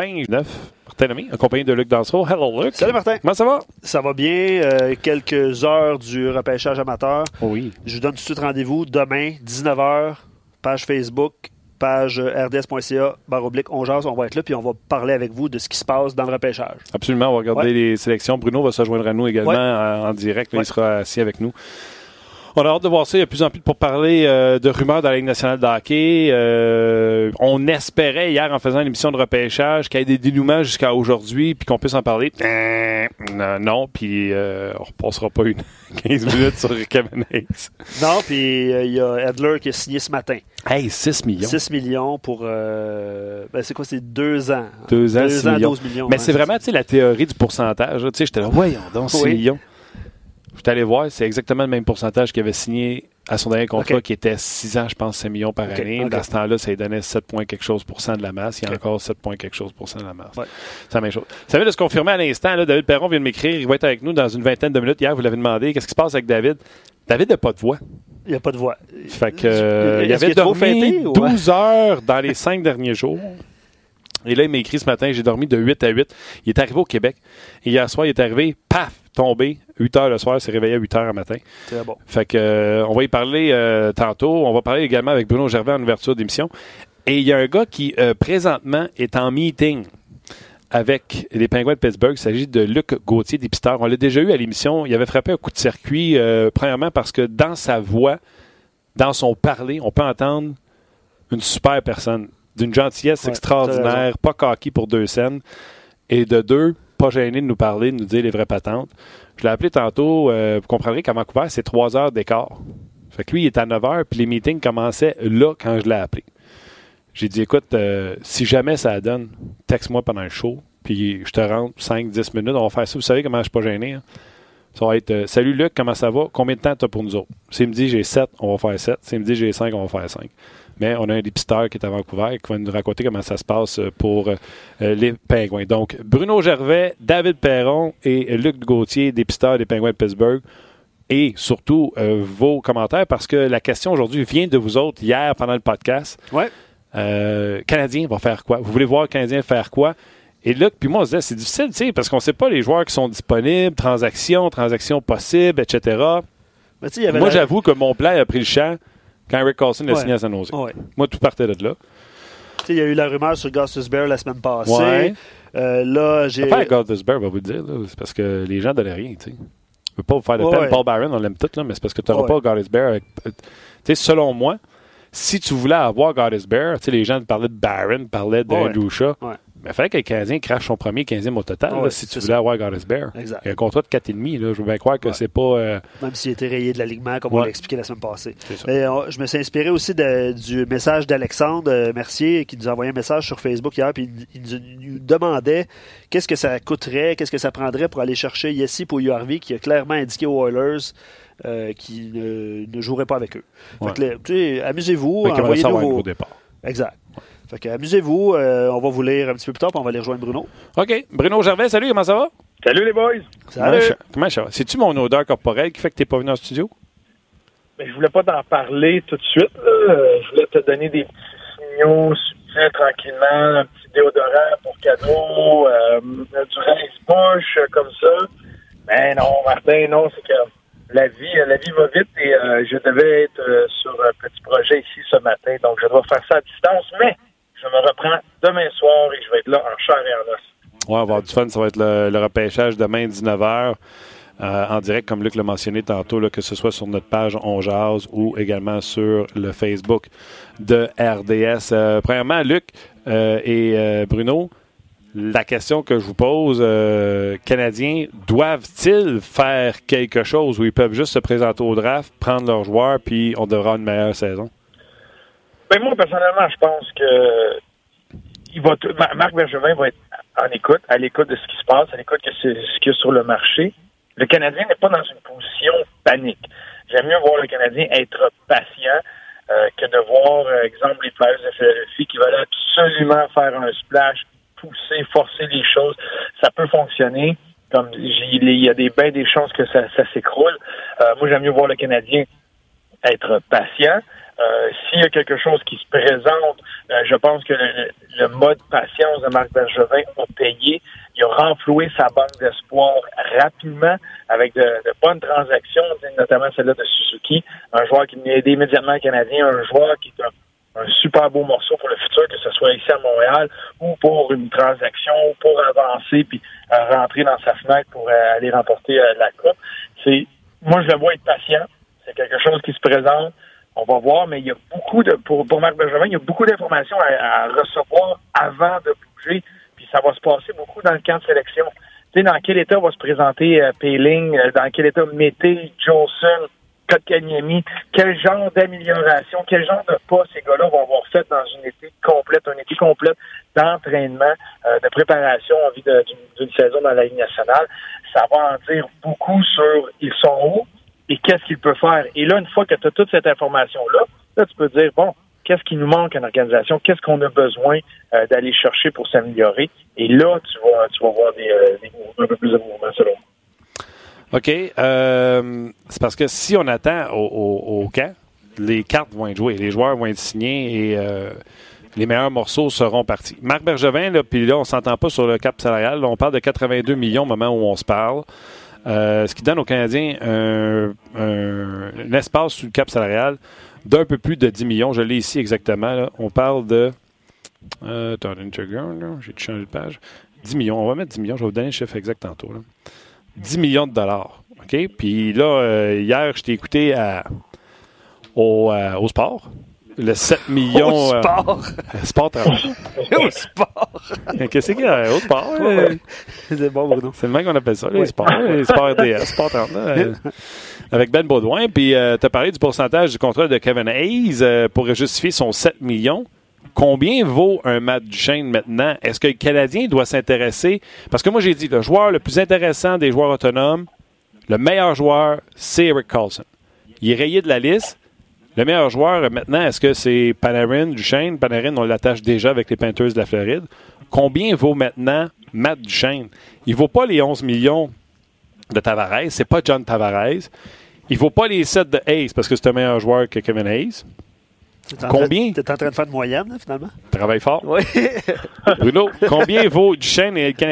29. Martin Lemay, accompagné de Luc Dansereau. Hello, Luc. Salut, Martin. Comment ça va? Ça va bien. Euh, quelques heures du repêchage amateur. Oui. Je vous donne tout de suite rendez-vous demain, 19h, page Facebook, page rds.ca, barre oblique, on jase, on va être là, puis on va parler avec vous de ce qui se passe dans le repêchage. Absolument, on va regarder Ouais. les sélections. Bruno va se joindre à nous également Ouais. en, en direct. Là, Ouais. Il sera assis avec nous. On a hâte de voir ça. Il y a de plus en plus pour parler euh, de rumeurs dans la Ligue nationale de hockey. Euh, on espérait hier, en faisant l'émission de repêchage, qu'il y ait des dénouements jusqu'à aujourd'hui, puis qu'on puisse en parler. Euh, non, non, puis euh, on repassera pas une 15 minutes sur Kevin Hayes. Non, puis euh, il y a Edler qui a signé ce matin. Hey, 6 millions. 6 millions pour. ben, c'est quoi, c'est deux ans. Deux ans, Deux 6 ans, millions. 12 millions. Mais hein, c'est vraiment, tu sais, la théorie du pourcentage. Tu sais, j'étais là, voyons donc, 6 Oui. millions. Je suis allé voir, c'est exactement le même pourcentage qu'il avait signé à son dernier contrat, qui était 6 ans, je pense, 5 millions par année. ok. Dans ce temps-là, ça lui donnait 7 points quelque chose pour cent de la masse. Il y a encore 7 points quelque chose pour cent de la masse. Ouais. C'est la même chose. Ça vient de se confirmer à l'instant. David Perron vient de m'écrire. Il va être avec nous dans une vingtaine de minutes. Hier, vous l'avez demandé. Qu'est-ce qui se passe avec David? David n'a pas de voix. Il n'y a pas de voix. Fait que, euh, il avait dormi fêté, ou- 12 heures dans les 5 derniers jours. Et là, il m'a écrit ce matin, j'ai dormi de 8 à 8. Il est arrivé au Québec. Et hier soir, il est arrivé, paf, tombé, 8 heures le soir, s'est réveillé à 8 heures le matin. Très bon. Fait que, euh, on va y parler euh, tantôt. On va parler également avec Bruno Gervais en ouverture d'émission. Et il y a un gars qui, euh, présentement, est en meeting avec les Penguins de Pittsburgh. Il s'agit de Luc Gauthier, dépisteur. On l'a déjà eu à l'émission. Il avait frappé un coup de circuit, premièrement parce que dans sa voix, dans son parler, on peut entendre une super personne, d'une gentillesse Ouais, extraordinaire, pas coquille pour deux scènes, et de deux, pas gêné de nous parler, de nous dire les vraies patentes. Je l'ai appelé tantôt, euh, vous comprendrez qu'à Vancouver, c'est trois heures d'écart. Fait que lui, il est à 9 heures, puis les meetings commençaient là quand je l'ai appelé. J'ai dit, écoute, euh, si jamais ça donne, texte-moi pendant le show, puis je te rentre 5-10 minutes, on va faire ça. Vous savez comment je suis pas gêné. hein? Ça va être euh, Salut Luc, comment ça va? Combien de temps tu as pour nous autres? S'il me dit j'ai 7, on va faire 7. S'il me dit j'ai 5, on va faire 5. Mais on a un dépisteur qui est à Vancouver qui va nous raconter comment ça se passe pour euh, les Pingouins. Donc, Bruno Gervais, David Perron et Luc Gauthier, dépisteur des Pingouins de Pittsburgh. Et surtout, euh, vos commentaires, parce que la question aujourd'hui vient de vous autres hier pendant le podcast. Ouais. Euh, Canadien va faire quoi? Vous voulez voir le Canadien faire quoi? Et là, puis moi, on se disait, c'est difficile, tu sais, parce qu'on ne sait pas les joueurs qui sont disponibles, transactions, transactions possibles, etc. Y avait Moi, la- j'avoue que mon plan a pris le champ quand Eric Carlson a Ouais. signé à San Jose. Ouais. Moi, tout partait de là. Il y a eu la rumeur sur Gustus Bear la semaine passée. Ouais. Euh, là, j'ai. L'affaire avec Goldberg, va vous le dire, c'est parce que les gens ne donnaient rien. Je veux pas vous faire de peine. Paul Byron, on l'aime tout, là, mais c'est parce que tu n'auras pas Goddess Bear avec. Tu sais, selon moi, si tu voulais avoir Goddess Bear, les gens parlaient de Barron, parlaient. Lucha. Ouais. Mais il fallait que le Canadien crache son premier 15e au total, là, Ouais, si tu voulais ça. avoir Goddess Bear. Exact. Il y a un contrat de 4,5, là. Je veux bien croire que Ouais. c'est pas. euh, Même s'il était rayé de l'alignement, comme on l'a expliqué la semaine passée. Mais, euh, je me suis inspiré aussi de- du message d'Alexandre euh, Mercier qui nous a envoyé un message sur Facebook hier. Puis il, il nous- demandait qu'est-ce que ça coûterait, qu'est-ce que ça prendrait pour aller chercher Yessi pour URV qui a clairement indiqué aux Oilers euh, qu'il ne, ne jouerait pas avec eux. Fait que là, amusez-vous, envoyez-nous vos... Exact. Fait que amusez-vous, euh, on va vous lire un petit peu plus tard, puis on va aller rejoindre Bruno. OK. Bruno Gervais, salut, comment ça va? Salut les boys! Comment Salut! ça- Comment ça va? C'est-tu mon odeur corporelle qui fait que tu n'es pas venu en studio? Ben, je voulais pas t'en parler tout de suite. là. Euh, Je voulais te donner des petits signaux subtils tranquillement, un petit déodorant pour cadeau, euh, du rince-bouche euh, comme ça. Mais non, Martin, non, c'est que la vie, euh, la vie va vite et euh, je devais être euh, sur un petit projet ici ce matin, donc je dois faire ça à distance, mais me reprends demain soir et je vais être là en chair et en os. Va avoir du fun. Ça va être le, le repêchage demain, 19h, euh, en direct, comme Luc l'a mentionné tantôt, là, que ce soit sur notre page On Jase ou également sur le Facebook de RDS. Euh, premièrement, Luc euh, et Bruno, la question que je vous pose, Canadiens, doivent-ils faire quelque chose ou ils peuvent juste se présenter au draft, prendre leurs joueurs, puis on devra une meilleure saison? Ben moi, personnellement, je pense que il va Marc Bergevin va être en écoute, à l'écoute de ce qui se passe, à l'écoute de ce, qu'il y a sur le marché. Le Canadien n'est pas dans une position panique. J'aime mieux voir le Canadien être patient euh, que de voir, euh, exemple, les Flyers de Philadelphie qui veulent absolument faire un splash, pousser, forcer les choses. Ça peut fonctionner. Comme il y a des ben des chances que ça, ça s'écroule. Euh, moi, j'aime mieux voir le Canadien être patient. Euh, S'il y a quelque chose qui se présente, euh, je pense que le, le, mode patience de Marc Bergevin a payé. Il a renfloué sa banque d'espoir rapidement avec de, de, bonnes transactions, notamment celle-là de Suzuki, un joueur qui venait aider immédiatement Canadien, un joueur qui est un super beau morceau pour le futur, que ce soit ici à Montréal ou pour une transaction, ou pour avancer puis euh, rentrer dans sa fenêtre pour euh, aller remporter la coupe. C'est, moi, je le vois être patient. C'est quelque chose qui se présente. On va voir, mais il y a beaucoup de, pour, pour Marc Benjamin, il y a beaucoup d'informations à, à, recevoir avant de bouger, puis ça va se passer beaucoup dans le camp de sélection. Tu sais, dans quel état va se présenter euh, Payling, dans quel état Mété, Jolson, Kotkaniemi, quel genre d'amélioration, quel genre de pas ces gars-là vont avoir fait dans une été complète, une été complète d'entraînement, euh, de préparation en vue d'une saison dans la Ligue nationale? Ça va en dire beaucoup sur ils sont où et qu'est-ce qu'ils peuvent faire? Et là, une fois que tu as toute cette information-là, là, tu peux dire, bon, qu'est-ce qui nous manque en organisation, qu'est-ce qu'on a besoin euh, d'aller chercher pour s'améliorer? Et là, tu vas, tu vas voir des, euh, des un peu plus de mouvements selon moi. OK. Euh, c'est parce que si on attend au, au, camp, les cartes vont être jouées, les joueurs vont être signés et les meilleurs morceaux seront partis. Marc Bergevin, là, puis là, on s'entend pas sur le cap salarial. Là, on parle de 82 millions au moment où on se parle. Euh, ce qui donne aux Canadiens un, espace sous le cap salarial d'un peu plus de 10 millions. Je l'ai ici exactement. On parle de. Euh, j'ai changé de page. 10 millions. On va mettre 10 millions. Je vais vous donner le chiffre exact tantôt. Là. 10 millions de dollars. OK? Puis là, euh, hier, je t'ai écouté au sport. Le 7 millions. Au sport. Euh, sport Au sport. Qu'est-ce qu'il y a au sport? C'est bon, Bruno. C'est le même qu'on appelle ça, les sports. Les sports RDS, sport 30, avec Ben Baudouin. Puis euh, tu as parlé du pourcentage du contrat de Kevin Hayes euh, pour justifier son 7 millions. Combien vaut un Matt Duchesne maintenant? Est-ce que le Canadien doit s'intéresser? Parce que moi, j'ai dit, le joueur le plus intéressant des joueurs autonomes, le meilleur joueur, c'est Eric Carlson. Il est rayé de la liste. Le meilleur joueur, maintenant, est-ce que c'est Panarin, Duchesne? Panarin, on l'attache déjà avec les Panthers de la Floride. Combien vaut maintenant Matt Duchesne? Il ne vaut pas les 11 millions de Tavares. C'est pas John Tavares. Il ne vaut pas les 7 de Hayes parce que c'est un meilleur joueur que Kevin Hayes. Combien? Tu es en train de faire de moyenne, finalement? Travaille fort. Oui. Bruno, combien vaut Duchesne et le Canadien?